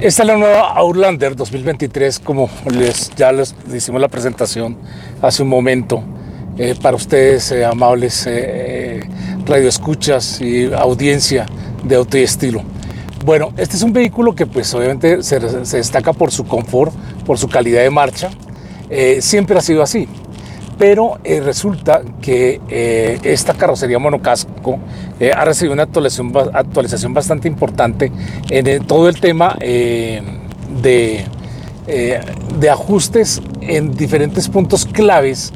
Esta es la nueva Outlander 2023, como les, ya les hicimos la presentación hace un momento. Eh, para ustedes, eh, amables eh, radioescuchas y audiencia de auto y estilo. Bueno, este es un vehículo que pues obviamente se, se destaca por su confort, por su calidad de marcha. siempre ha sido así pero eh, resulta que eh, esta carrocería monocasco eh, ha recibido una actualización, actualización bastante importante en todo el tema de, de ajustes en diferentes puntos claves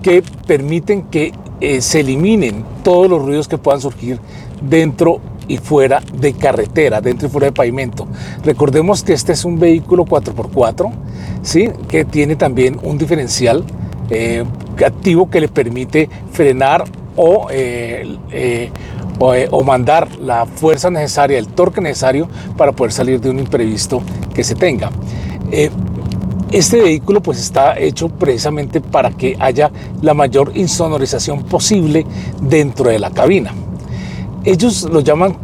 que permiten que se eliminen todos los ruidos que puedan surgir dentro y fuera de carretera, dentro y fuera de pavimento. Recordemos que este es un vehículo 4x4, ¿sí? que tiene también un diferencial eh, activo que le permite frenar o, eh, eh, o, mandar la fuerza necesaria, el torque necesario para poder salir de un imprevisto que se tenga. este vehículo pues está hecho precisamente para que haya la mayor insonorización posible dentro de la cabina. Ellos lo llaman,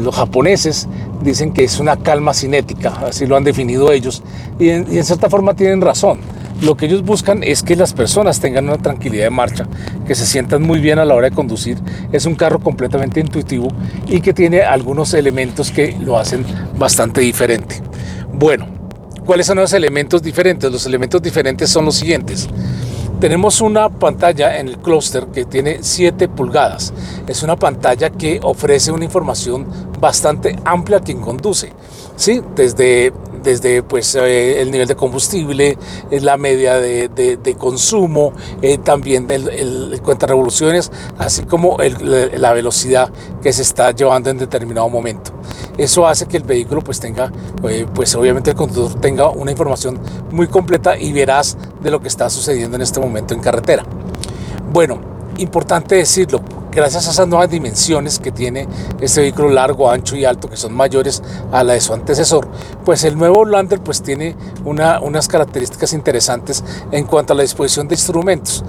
los japoneses dicen que es una calma cinética, así lo han definido ellos, y en cierta forma tienen razón lo que ellos buscan es que las personas tengan una tranquilidad de marcha, que se sientan muy bien a la hora de conducir. Es un carro completamente intuitivo y que tiene algunos elementos que lo hacen bastante diferente. Bueno, ¿cuáles son los elementos diferentes? Los elementos diferentes son los siguientes. Tenemos una pantalla en el clúster que tiene 7 pulgadas. Es una pantalla que ofrece una información bastante amplia a quien conduce. ¿sí? Desde desde pues, eh, el nivel de combustible, eh, la media de, consumo, eh, también el, el, cuenta revoluciones, así como la velocidad que se está llevando en determinado momento. Eso hace que el vehículo pues tenga, pues obviamente el conductor tenga una información muy completa y veraz de lo que está sucediendo en este momento en carretera. Bueno, importante decirlo, gracias a esas nuevas dimensiones que tiene este vehículo largo, ancho y alto, que son mayores a la de su antecesor, pues el nuevo Lander pues tiene una, unas características interesantes en cuanto a la disposición de instrumentos.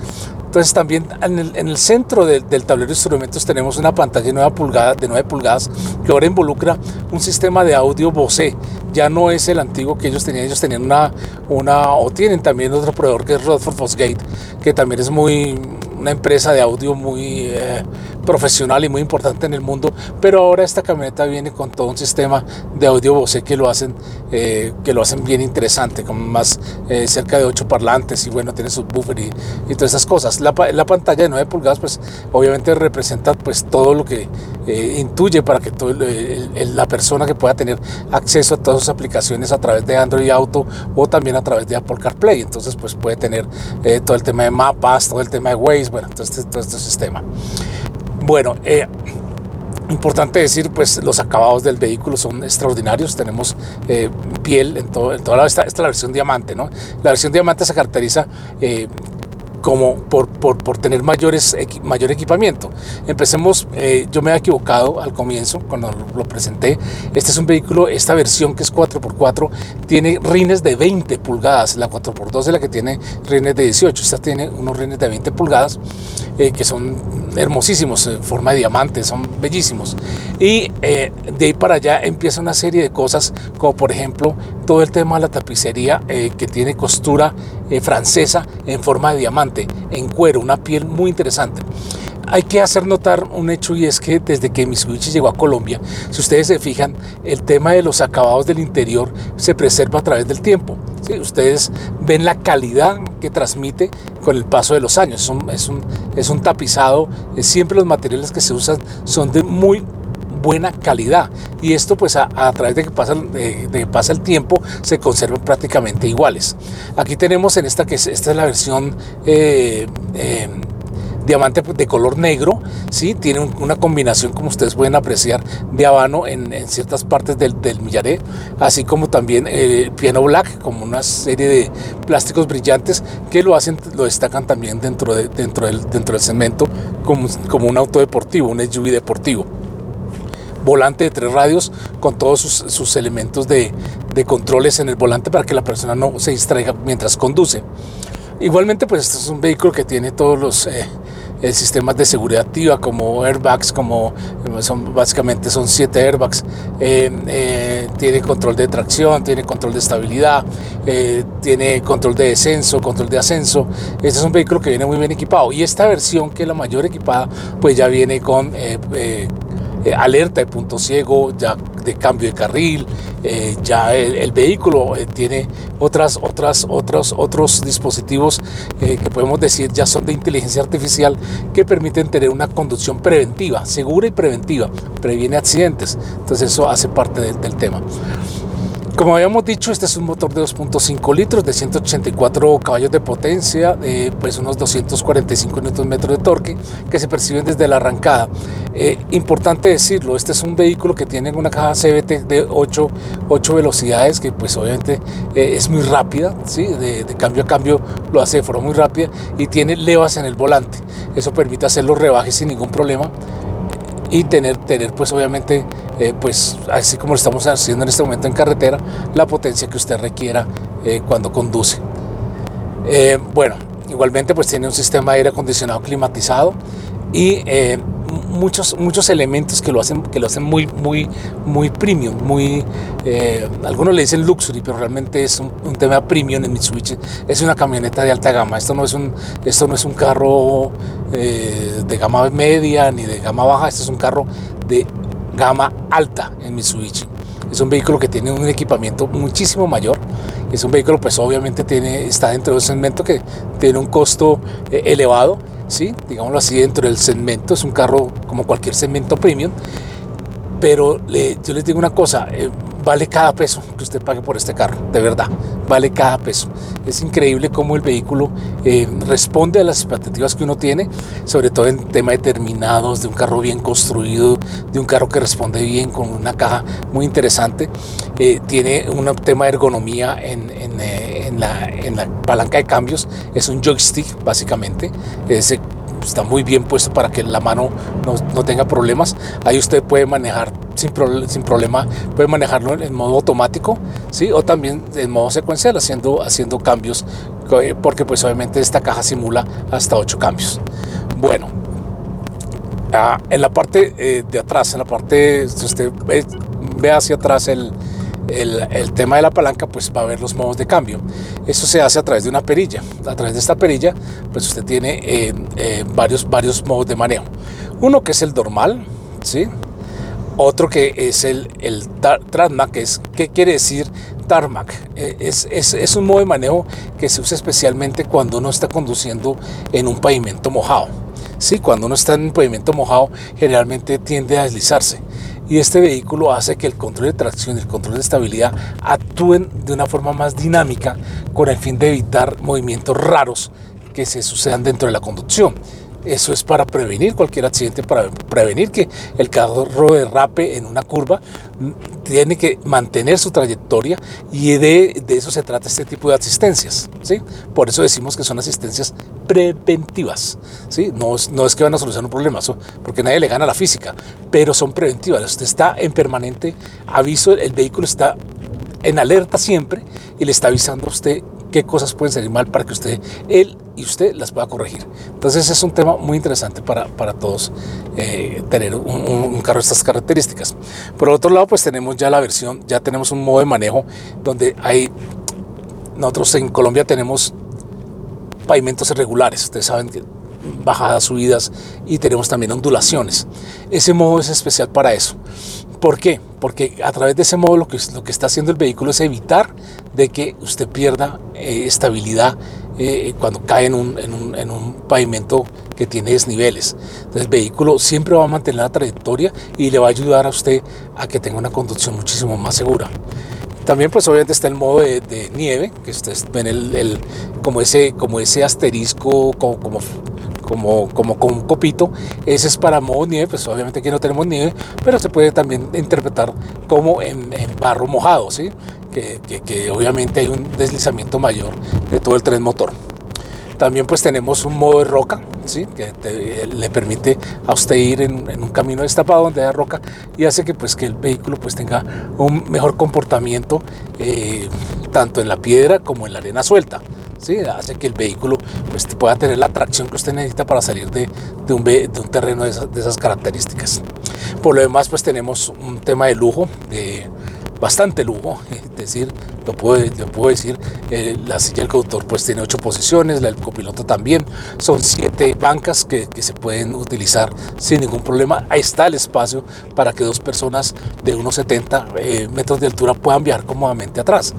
Entonces también en el, centro del tablero de instrumentos tenemos una pantalla de 9, pulgadas, de 9 pulgadas que ahora involucra un sistema de audio Bose. Ya no es el antiguo que ellos tenían, ellos tenían una, o tienen también otro proveedor que es Rodford Fosgate, que también es muy, una empresa de audio muy eh, profesional y muy importante en el mundo, pero ahora esta camioneta viene con todo un sistema de audio Bose que lo hacen, eh, que lo hacen bien interesante, con más eh, cerca de 8 parlantes y bueno, tiene sus buffer y, y todas esas cosas. La, la, pantalla de 9 pulgadas pues obviamente representa pues todo lo que intuye para que la persona que pueda tener acceso a todas sus aplicaciones a través de Android Auto o también a través de Apple CarPlay, entonces pues puede tener todo el tema de mapas, todo el tema de Waze, bueno, todo este, todo este sistema. Bueno, eh, Importante decir, pues los acabados del vehículo son extraordinarios. Tenemos eh, piel en, toda la, esta, esta la versión diamante, ¿no? La versión diamante se caracteriza eh, como por, por, por, tener mayores, mayor equipamiento. Empecemos, yo me he equivocado al comienzo cuando lo presenté. Este es un vehículo, esta versión que es 4x4, tiene rines de 20 pulgadas. La 4x2 es la que tiene rines de 18. Esta tiene unos rines de 20 pulgadas eh, que son hermosísimos, en forma de diamante, son bellísimos. Y eh, de ahí para allá empieza una serie de cosas, como por ejemplo todo el tema de la tapicería que tiene costura francesa en forma de diamante en cuero, una piel muy interesante. Hay que hacer notar un hecho y es que desde que Mitsubishi llegó a Colombia, si ustedes se fijan, el tema de los acabados del interior se preserva a través del tiempo. Ustedes ven la calidad que transmite con el paso de los años. Es un, es un, es un tapizado, siempre los materiales que se usan son de muy buena calidad y esto pues a, través de que pasa, de, pasa el tiempo se conservan prácticamente iguales. Aquí tenemos en esta que es, esta es la versión eh, eh, diamante de color negro, ¿sí? tiene una combinación como ustedes pueden apreciar de habano en, ciertas partes del, millaré, así como también el piano black como una serie de plásticos brillantes que lo hacen, lo destacan también dentro, de, dentro, del, dentro del cemento como, como un auto deportivo, un SUV deportivo volante de tres radios con todos sus, elementos de, controles en el volante para que la persona no se distraiga mientras conduce. Igualmente, pues este es un vehículo que tiene todos los, eh, eh, sistemas de seguridad activa como airbags, como son, básicamente son siete airbags, tiene control de tracción, tiene control de estabilidad, tiene control de descenso, control de ascenso. Este es un vehículo que viene muy bien equipado y esta versión que es la mayor equipada pues ya viene con alerta de punto ciego, ya de cambio de carril, eh, ya el, vehículo eh, tiene otras, otras, otros, otros dispositivos eh, que podemos decir ya son de inteligencia artificial que permiten tener una conducción preventiva, segura y preventiva, previene accidentes. Entonces eso hace parte del tema. Como habíamos dicho, este es un motor de 2.5 litros de 184 caballos de potencia, pues unos 245 Nm de torque que se perciben desde la arrancada. Eh, importante decirlo, este es un vehículo que tiene una caja CVT de 8, 8 velocidades, que pues obviamente eh, es muy rápida, ¿sí? De, de, cambio a cambio lo hace de forma muy rápida y tiene levas en el volante. Eso permite hacer los rebajes sin ningún problema y tener, tener pues obviamente, eh, pues así como lo estamos haciendo en este momento en carretera, la potencia que usted requiera eh, cuando conduce. Eh, bueno, igualmente pues tiene un sistema de aire acondicionado climatizado y muchos, muchos elementos que lo hacen, que lo hacen muy, muy, muy premium, muy, algunos le dicen luxury, pero realmente es un, tema premium en Mitsubishi. Es una camioneta de alta gama. Esto no es un, esto no es un carro de gama media ni de gama baja. Esto es un carro de gama alta en Mitsubishi. Es un vehículo que tiene un equipamiento muchísimo mayor. Es un vehículo, pues obviamente tiene, está dentro de un segmento que tiene un costo eh, elevado ¿sí? digámoslo así, dentro del segmento. Es un carro como cualquier segmento premium. Pero yo les digo una cosa, eh, vale cada peso que usted pague por este carro, de verdad, vale cada peso. Es increíble cómo el vehículo eh, responde a las expectativas que uno tiene, sobre todo en tema de terminados, de un carro bien construido, de un carro que responde bien con una caja muy interesante. Eh, tiene un tema de ergonomía en, la, en, la, palanca de cambios, es un joystick básicamente, está muy bien puesto para que la mano no, no tenga problemas. Ahí usted puede manejar sin, sin, problema, puede manejarlo en modo automático, ¿sí? o también en modo secuencial, haciendo, haciendo cambios, eh, porque pues obviamente esta caja simula hasta 8 cambios. Bueno, ah, en la parte eh, de atrás, en la parte, si usted ve hacia atrás el, el, tema de la palanca, pues va a ver los modos de cambio. Eso se hace a través de una perilla. A través de esta perilla, pues usted tiene eh, varios, varios modos de manejo. Uno que es el normal, ¿sí? Otro que es el, el que es, ¿qué quiere decir tarmac? Eh, es, es, es un modo de manejo que se usa especialmente cuando uno está conduciendo en un pavimento mojado. Sí, cuando uno está en un pavimento mojado, generalmente tiende a deslizarse y este vehículo hace que el control de tracción y el control de estabilidad actúen de una forma más dinámica con el fin de evitar movimientos raros que se sucedan dentro de la conducción. Eso es para prevenir cualquier accidente, para prevenir que el carro derrape en una curva. Tiene que mantener su trayectoria y de, eso se trata este tipo de asistencias. ¿sí? Por eso decimos que son asistencias preventivas. ¿sí? No, no es que van a solucionar un problema, porque nadie le gana la física, pero son preventivas. Usted está en permanente aviso, el vehículo está en alerta siempre y le está avisando a usted qué cosas pueden salir mal para que usted, él y usted las pueda corregir. Entonces es un tema muy interesante para, para todos eh, tener un, carro de estas características. Por otro lado, pues tenemos ya la versión, ya tenemos un modo de manejo donde hay, nosotros en Colombia tenemos pavimentos irregulares, ustedes saben que bajadas, subidas y tenemos también ondulaciones. Ese modo es especial para eso. ¿Por qué? Porque a través de ese modo lo que, lo que está haciendo el vehículo es evitar de que usted pierda eh, estabilidad eh, cuando cae en un, en, un, en un, pavimento que tiene desniveles. Entonces el vehículo siempre va a mantener la trayectoria y le va a ayudar a usted a que tenga una conducción muchísimo más segura. También pues obviamente está el modo de, nieve, que ustedes ven el, el, como, ese, como ese asterisco, como, como como, como con un copito. Ese es para modo nieve, pues obviamente aquí no tenemos nieve, pero se puede también interpretar como en, barro mojado, ¿sí? Que, obviamente hay un deslizamiento mayor de todo el tren motor. También pues tenemos un modo de roca, ¿sí? que le permite a usted ir en, un camino destapado donde hay roca y hace que, pues, que el vehículo pues, tenga un mejor comportamiento eh, tanto en la piedra como en la arena suelta. ¿sí? hace que el vehículo pues, pueda tener la tracción que usted necesita para salir de, de, un, de un, terreno de esas, de esas, características. Por lo demás, pues tenemos un tema de lujo, de bastante lujo, es decir, lo puedo, lo puedo decir, eh, la silla del conductor pues tiene ocho posiciones, la del copiloto también, son siete bancas que, que, se pueden utilizar sin ningún problema, ahí está el espacio para que dos personas de unos 70 eh, metros de altura puedan viajar cómodamente atrás.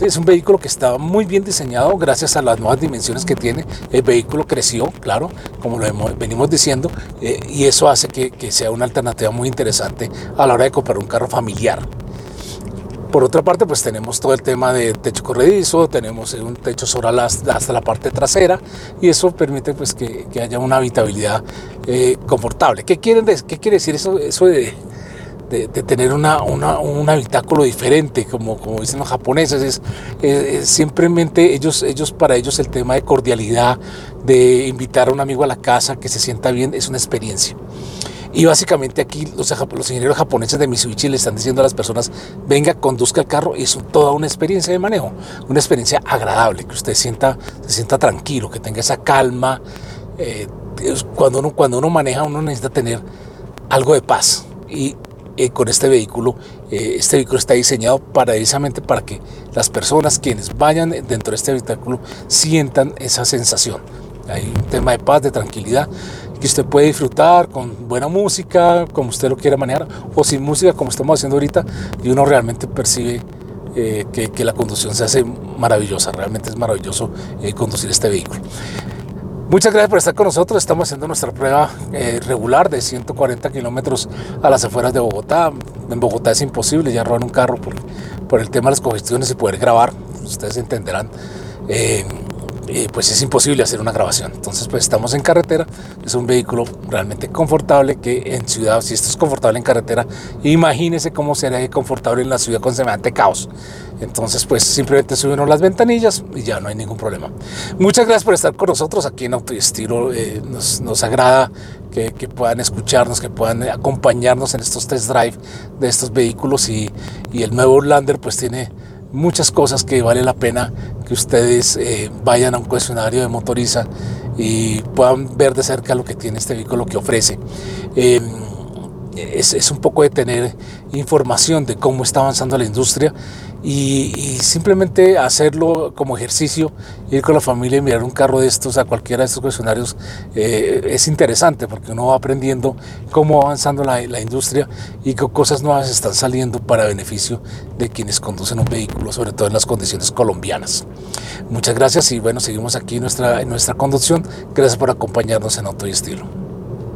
Es un vehículo que está muy bien diseñado gracias a las nuevas dimensiones que tiene, el vehículo creció, claro, como lo hemos, venimos diciendo, eh, y eso hace que, que sea una alternativa muy interesante a la hora de comprar un carro familiar. Por otra parte, pues tenemos todo el tema de techo corredizo, tenemos un techo sobre hasta la parte trasera y eso permite pues que, que haya una habitabilidad eh, confortable. ¿Qué, quieren, ¿Qué quiere decir eso, de, de tener una, una, un habitáculo diferente, como, como dicen los japoneses? Es, es, simplemente ellos, ellos, para ellos el tema de cordialidad, de invitar a un amigo a la casa que se sienta bien, es una experiencia. Y básicamente aquí los, ingenieros japoneses de Mitsubishi le están diciendo a las personas, venga, conduzca el carro, y es toda una experiencia de manejo, una experiencia agradable, que usted sienta, se sienta tranquilo, que tenga esa calma. Eh, cuando, uno, cuando uno maneja, uno necesita tener algo de paz. Y eh, con este vehículo, eh, este vehículo está diseñado para, precisamente para que las personas quienes vayan dentro de este vehículo sientan esa sensación. Hay un tema de paz, de tranquilidad que usted puede disfrutar con buena música, como usted lo quiera manejar, o sin música, como estamos haciendo ahorita, y uno realmente percibe eh, que, que, la conducción se hace maravillosa, realmente es maravilloso eh, conducir este vehículo. Muchas gracias por estar con nosotros. Estamos haciendo nuestra prueba eh, regular de 140 kilómetros a las afueras de Bogotá. En Bogotá es imposible ya robar un carro por, por el tema de las congestiones y poder grabar. Ustedes entenderán. Eh, pues es imposible hacer una grabación. Entonces, pues estamos en carretera, es un vehículo realmente confortable que en ciudad, si esto es confortable en carretera, imagínese cómo sería confortable en la ciudad con semejante caos. Entonces, pues simplemente subieron las ventanillas y ya no hay ningún problema. Muchas gracias por estar con nosotros aquí en Autoestilo. Eh, nos, nos, agrada que, que, puedan escucharnos, que puedan acompañarnos en estos test drive de estos vehículos y, y el nuevo Lander pues tiene muchas cosas que vale la pena que ustedes eh, vayan a un cuestionario de motoriza y puedan ver de cerca lo que tiene este vehículo que ofrece. Eh, es, es, un poco de tener información de cómo está avanzando la industria y, simplemente hacerlo como ejercicio, ir con la familia y mirar un carro de estos a cualquiera de estos cuestionarios eh, es interesante porque uno va aprendiendo cómo va avanzando la, la, industria y qué cosas nuevas están saliendo para beneficio de quienes conducen un vehículo, sobre todo en las condiciones colombianas. Muchas gracias y bueno, seguimos aquí nuestra, en nuestra conducción. Gracias por acompañarnos en Auto y Estilo.